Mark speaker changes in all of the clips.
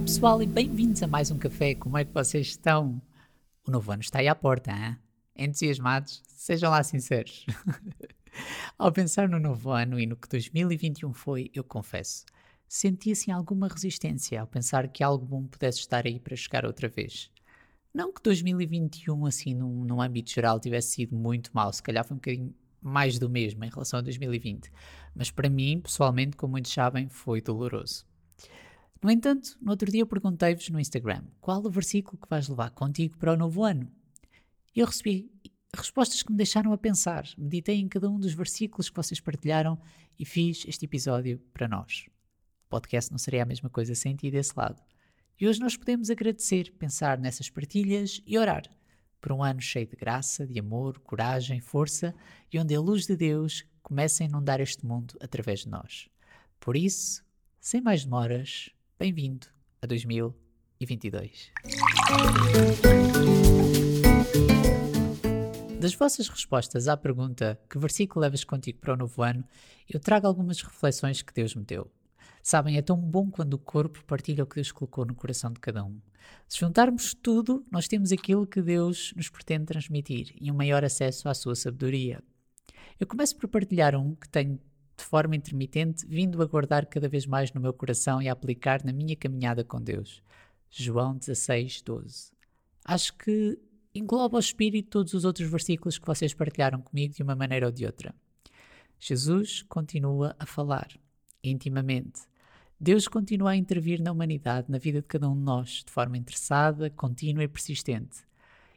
Speaker 1: Olá pessoal e bem-vindos a mais um café. Como é que vocês estão? O novo ano está aí à porta, hein? Entusiasmados? Sejam lá sinceros. Ao pensar no novo ano e no que 2021 foi, eu confesso, senti assim alguma resistência ao pensar que algo bom pudesse estar aí para chegar outra vez. Não que 2021, assim, num, num âmbito geral, tivesse sido muito mau, se calhar foi um bocadinho mais do mesmo em relação a 2020, mas para mim, pessoalmente, como muitos sabem, foi doloroso. No entanto, no outro dia perguntei-vos no Instagram qual o versículo que vais levar contigo para o novo ano. Eu recebi respostas que me deixaram a pensar. Meditei em cada um dos versículos que vocês partilharam e fiz este episódio para nós. O podcast não seria a mesma coisa sem ti desse lado. E hoje nós podemos agradecer, pensar nessas partilhas e orar por um ano cheio de graça, de amor, coragem, força e onde a luz de Deus comece a inundar este mundo através de nós. Por isso, sem mais demoras, Bem-vindo a 2022. Das vossas respostas à pergunta que versículo levas contigo para o novo ano, eu trago algumas reflexões que Deus me deu. Sabem, é tão bom quando o corpo partilha o que Deus colocou no coração de cada um. Se juntarmos tudo, nós temos aquilo que Deus nos pretende transmitir e um maior acesso à sua sabedoria. Eu começo por partilhar um que tenho de forma intermitente, vindo a guardar cada vez mais no meu coração e a aplicar na minha caminhada com Deus. João 16, 12. Acho que engloba o espírito todos os outros versículos que vocês partilharam comigo de uma maneira ou de outra. Jesus continua a falar, intimamente. Deus continua a intervir na humanidade, na vida de cada um de nós, de forma interessada, contínua e persistente.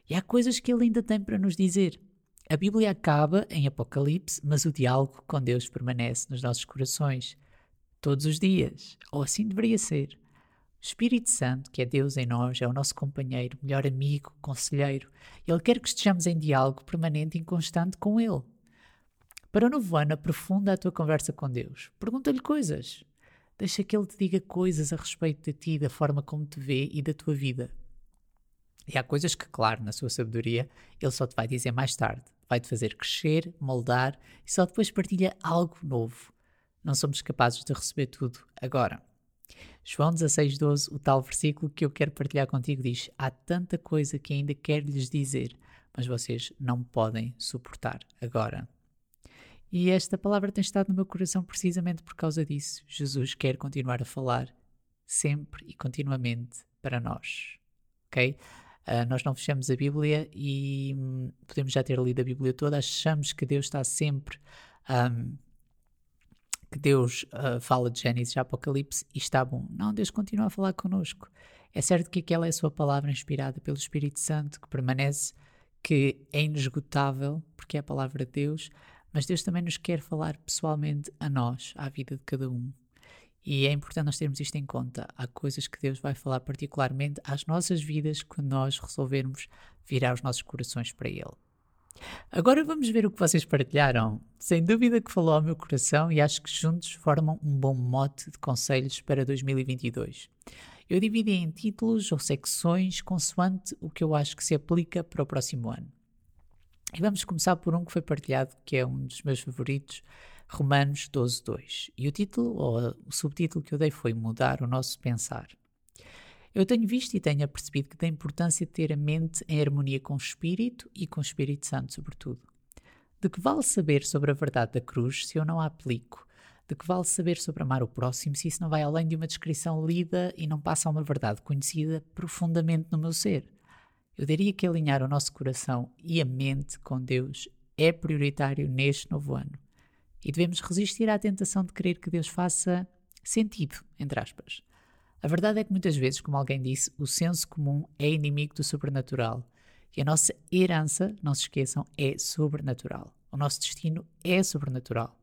Speaker 1: E há coisas que Ele ainda tem para nos dizer. A Bíblia acaba em Apocalipse, mas o diálogo com Deus permanece nos nossos corações todos os dias, ou assim deveria ser. O Espírito Santo, que é Deus em nós, é o nosso companheiro, melhor amigo, conselheiro. Ele quer que estejamos em diálogo permanente e constante com Ele. Para o novo ano, aprofunda a tua conversa com Deus. Pergunta-lhe coisas. Deixa que Ele te diga coisas a respeito de ti, da forma como te vê e da tua vida. E há coisas que, claro, na sua sabedoria, Ele só te vai dizer mais tarde vai-te fazer crescer, moldar e só depois partilha algo novo. Não somos capazes de receber tudo agora. João 16,12, o tal versículo que eu quero partilhar contigo, diz: Há tanta coisa que ainda quero lhes dizer, mas vocês não podem suportar agora. E esta palavra tem estado no meu coração precisamente por causa disso. Jesus quer continuar a falar sempre e continuamente para nós. Ok? Uh, nós não fechamos a Bíblia e hum, podemos já ter lido a Bíblia toda, achamos que Deus está sempre. Um, que Deus uh, fala de Gênesis e Apocalipse e está bom. Não, Deus continua a falar connosco. É certo que aquela é a sua palavra inspirada pelo Espírito Santo, que permanece, que é inesgotável, porque é a palavra de Deus, mas Deus também nos quer falar pessoalmente a nós, à vida de cada um. E é importante nós termos isto em conta. Há coisas que Deus vai falar particularmente às nossas vidas quando nós resolvermos virar os nossos corações para Ele. Agora vamos ver o que vocês partilharam. Sem dúvida que falou ao meu coração e acho que juntos formam um bom mote de conselhos para 2022. Eu dividi em títulos ou secções consoante o que eu acho que se aplica para o próximo ano. E vamos começar por um que foi partilhado, que é um dos meus favoritos, Romanos 12, 2. E o título, ou o subtítulo que eu dei foi Mudar o Nosso Pensar. Eu tenho visto e tenho percebido que tem importância de ter a mente em harmonia com o Espírito e com o Espírito Santo, sobretudo. De que vale saber sobre a verdade da cruz se eu não a aplico? De que vale saber sobre amar o próximo se isso não vai além de uma descrição lida e não passa a uma verdade conhecida profundamente no meu ser? Eu diria que alinhar o nosso coração e a mente com Deus é prioritário neste novo ano e devemos resistir à tentação de querer que Deus faça sentido, entre aspas. A verdade é que muitas vezes, como alguém disse, o senso comum é inimigo do sobrenatural. E a nossa herança, não se esqueçam, é sobrenatural. O nosso destino é sobrenatural.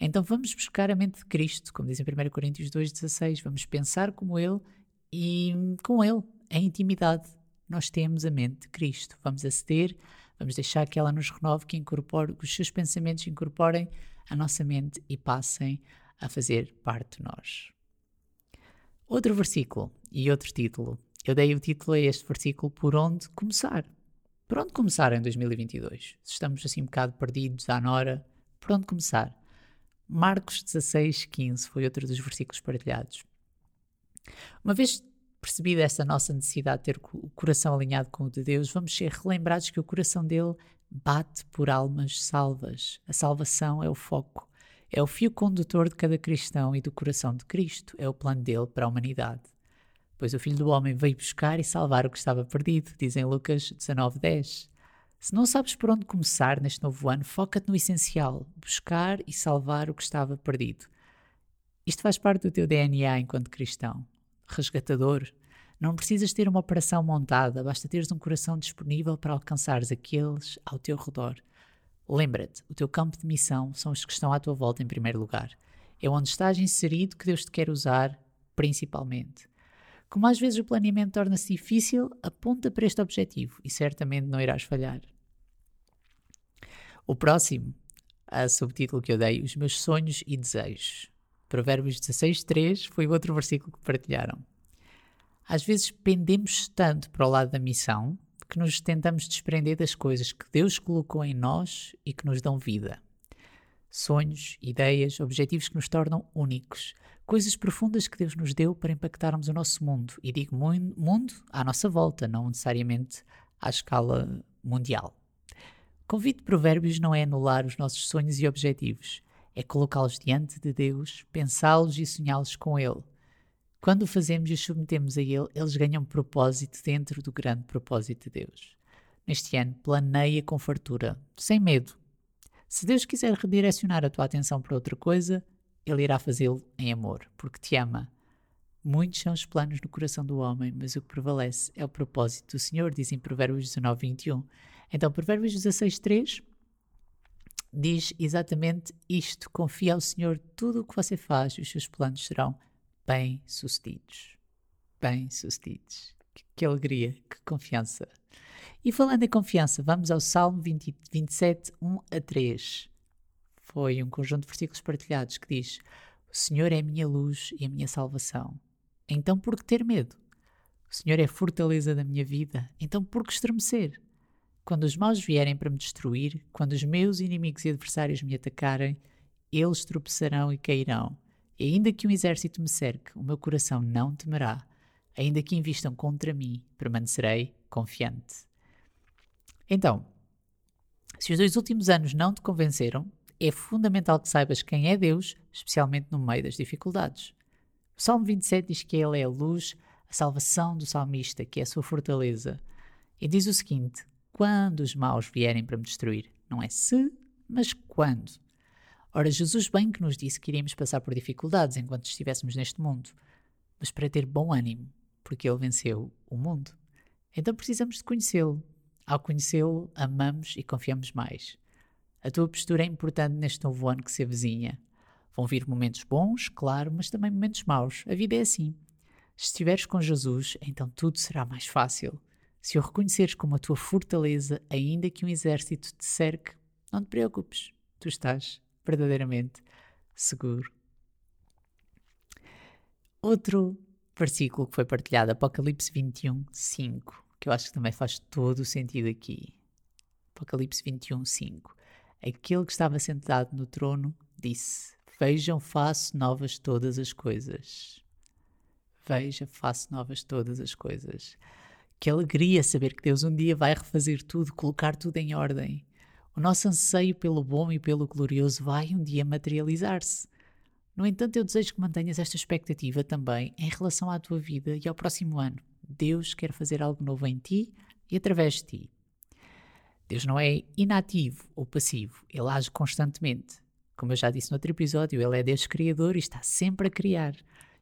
Speaker 1: Então vamos buscar a mente de Cristo, como diz em 1 Coríntios 2,16. Vamos pensar como Ele e com Ele, em intimidade. Nós temos a mente de Cristo. Vamos aceder Vamos deixar que ela nos renove, que incorpore, que os seus pensamentos incorporem a nossa mente e passem a fazer parte de nós. Outro versículo e outro título. Eu dei o título a este versículo por onde começar. Por onde começar em 2022? Se estamos assim um bocado perdidos à nora, por onde começar? Marcos 16, 15 foi outro dos versículos partilhados. Uma vez percebida essa nossa necessidade de ter o coração alinhado com o de Deus, vamos ser relembrados que o coração dele bate por almas salvas. A salvação é o foco, é o fio condutor de cada cristão e do coração de Cristo, é o plano dele para a humanidade. Pois o Filho do Homem veio buscar e salvar o que estava perdido, diz em Lucas 19:10. Se não sabes por onde começar neste novo ano, foca-te no essencial: buscar e salvar o que estava perdido. Isto faz parte do teu DNA enquanto cristão. Resgatador. Não precisas ter uma operação montada, basta teres um coração disponível para alcançares aqueles ao teu redor. Lembra-te, o teu campo de missão são os que estão à tua volta em primeiro lugar. É onde estás inserido que Deus te quer usar, principalmente. Como às vezes o planeamento torna-se difícil, aponta para este objetivo e certamente não irás falhar. O próximo, a subtítulo que eu dei, Os meus sonhos e desejos. Provérbios 16, 3 foi outro versículo que partilharam. Às vezes pendemos tanto para o lado da missão que nos tentamos desprender das coisas que Deus colocou em nós e que nos dão vida. Sonhos, ideias, objetivos que nos tornam únicos, coisas profundas que Deus nos deu para impactarmos o nosso mundo. E digo mundo à nossa volta, não necessariamente à escala mundial. Convite Provérbios não é anular os nossos sonhos e objetivos, é colocá-los diante de Deus, pensá-los e sonhá-los com Ele. Quando o fazemos e os submetemos a Ele, eles ganham propósito dentro do grande propósito de Deus. Neste ano, planeia com fartura, sem medo. Se Deus quiser redirecionar a tua atenção para outra coisa, ele irá fazê-lo em amor, porque te ama. Muitos são os planos no coração do homem, mas o que prevalece é o propósito do Senhor, diz em Provérbios 19, 21. Então, Provérbios 16, 3 diz exatamente isto: confia ao Senhor tudo o que você faz e os seus planos serão bem-sucedidos. Bem-sucedidos. Que, que, alegria, que confiança. E falando em confiança, vamos ao Salmo 20, 27, 1 a 3 foi um conjunto de versículos partilhados que diz: O Senhor é a minha luz e a minha salvação. Então por que ter medo? O Senhor é a fortaleza da minha vida. Então por que estremecer? Quando os maus vierem para me destruir, quando os meus inimigos e adversários me atacarem, eles tropeçarão e cairão. E ainda que um exército me cerque, o meu coração não temerá. Ainda que invistam contra mim, permanecerei confiante. Então, se os dois últimos anos não te convenceram, é fundamental que saibas quem é Deus, especialmente no meio das dificuldades. O Salmo 27 diz que Ele é a luz, a salvação do salmista, que é a sua fortaleza. E diz o seguinte: quando os maus vierem para me destruir, não é se, mas quando. Ora, Jesus bem que nos disse que iríamos passar por dificuldades enquanto estivéssemos neste mundo, mas para ter bom ânimo, porque Ele venceu o mundo. Então precisamos de conhecê-lo. Ao conhecê-lo, amamos e confiamos mais. A tua postura é importante neste novo ano que se avizinha. Vão vir momentos bons, claro, mas também momentos maus. A vida é assim. Se estiveres com Jesus, então tudo será mais fácil. Se o reconheceres como a tua fortaleza, ainda que um exército te cerque, não te preocupes, tu estás verdadeiramente seguro. Outro versículo que foi partilhado, Apocalipse 21, 5, que eu acho que também faz todo o sentido aqui. Apocalipse 21, 5. Aquele que estava sentado no trono disse: Vejam, faço novas todas as coisas. Veja, faço novas todas as coisas. Que alegria saber que Deus um dia vai refazer tudo, colocar tudo em ordem. O nosso anseio pelo bom e pelo glorioso vai um dia materializar-se. No entanto, eu desejo que mantenhas esta expectativa também em relação à tua vida e ao próximo ano. Deus quer fazer algo novo em ti e através de ti. Deus não é inativo ou passivo, ele age constantemente. Como eu já disse no outro episódio, ele é Deus criador e está sempre a criar.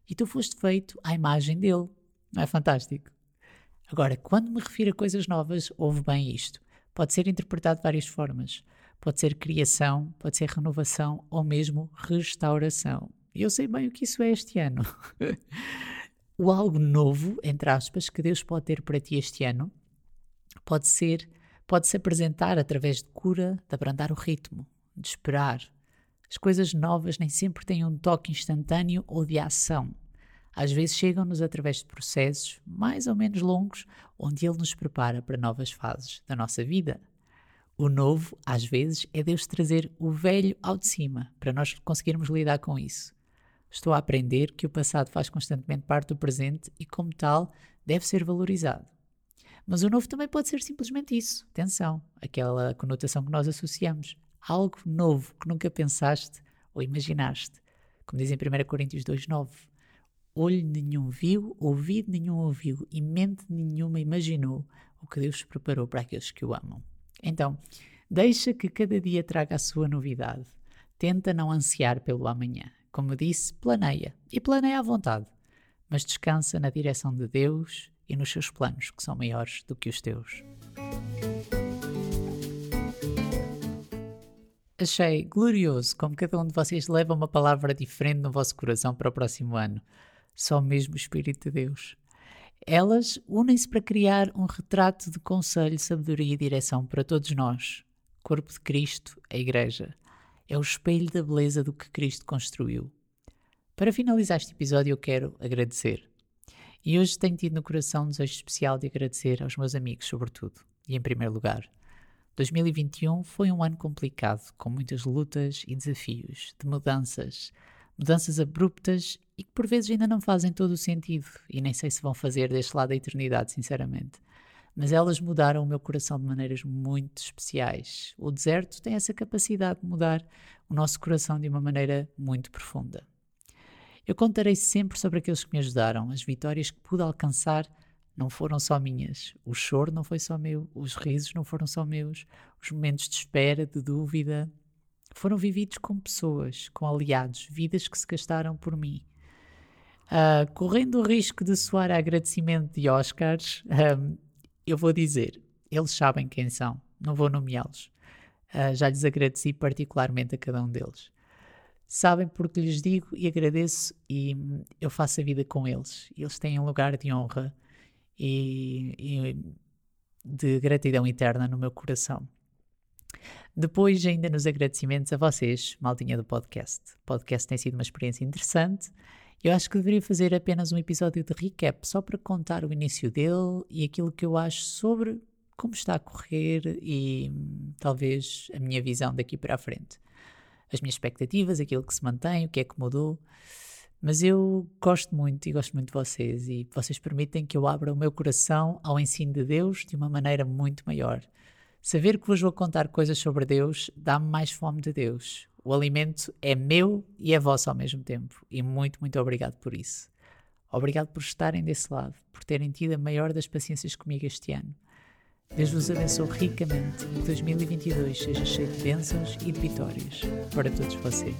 Speaker 1: E tu foste feito à imagem dele. Não é fantástico? Agora, quando me refiro a coisas novas, ouve bem isto. Pode ser interpretado de várias formas. Pode ser criação, pode ser renovação ou mesmo restauração. Eu sei bem o que isso é este ano. o algo novo, entre aspas, que Deus pode ter para ti este ano, pode ser pode-se apresentar através de cura, de abrandar o ritmo, de esperar. As coisas novas nem sempre têm um toque instantâneo ou de ação. Às vezes chegam-nos através de processos mais ou menos longos, onde Ele nos prepara para novas fases da nossa vida. O novo, às vezes, é Deus trazer o velho ao de cima, para nós conseguirmos lidar com isso. Estou a aprender que o passado faz constantemente parte do presente e, como tal, deve ser valorizado. Mas o novo também pode ser simplesmente isso. Atenção, aquela conotação que nós associamos. Algo novo que nunca pensaste ou imaginaste. Como diz em 1 Coríntios 2,9. Olho nenhum viu, ouvido nenhum ouviu e mente nenhuma imaginou o que Deus preparou para aqueles que o amam. Então, deixa que cada dia traga a sua novidade. Tenta não ansiar pelo amanhã. Como disse, planeia. E planeia à vontade. Mas descansa na direção de Deus e nos seus planos, que são maiores do que os teus. Achei glorioso como cada um de vocês leva uma palavra diferente no vosso coração para o próximo ano. Só mesmo o Espírito de Deus. Elas unem-se para criar um retrato de conselho, sabedoria e direção para todos nós. Corpo de Cristo, a Igreja. É o espelho da beleza do que Cristo construiu. Para finalizar este episódio, eu quero agradecer. E hoje tenho tido no coração um desejo especial de agradecer aos meus amigos, sobretudo. E em primeiro lugar, 2021 foi um ano complicado, com muitas lutas e desafios, de mudanças, mudanças abruptas e que por vezes ainda não fazem todo o sentido, e nem sei se vão fazer deste lado da eternidade, sinceramente. Mas elas mudaram o meu coração de maneiras muito especiais. O deserto tem essa capacidade de mudar o nosso coração de uma maneira muito profunda. Eu contarei sempre sobre aqueles que me ajudaram, as vitórias que pude alcançar não foram só minhas. O choro não foi só meu, os risos não foram só meus, os momentos de espera, de dúvida, foram vividos com pessoas, com aliados, vidas que se gastaram por mim. Uh, correndo o risco de soar a agradecimento de Oscars, um, eu vou dizer, eles sabem quem são, não vou nomeá-los. Uh, já lhes agradeci particularmente a cada um deles. Sabem porque lhes digo e agradeço e hum, eu faço a vida com eles. Eles têm um lugar de honra e, e de gratidão eterna no meu coração. Depois, ainda nos agradecimentos a vocês, maldinha do podcast. O podcast tem sido uma experiência interessante. Eu acho que deveria fazer apenas um episódio de recap, só para contar o início dele e aquilo que eu acho sobre como está a correr e talvez a minha visão daqui para a frente. As minhas expectativas, aquilo que se mantém, o que é que mudou. Mas eu gosto muito e gosto muito de vocês e vocês permitem que eu abra o meu coração ao ensino de Deus de uma maneira muito maior. Saber que vos vou contar coisas sobre Deus dá-me mais fome de Deus. O alimento é meu e é vosso ao mesmo tempo. E muito, muito obrigado por isso. Obrigado por estarem desse lado, por terem tido a maior das paciências comigo este ano. Deus vos abençoe ricamente e que 2022 seja cheio de bênçãos e de vitórias para todos vocês.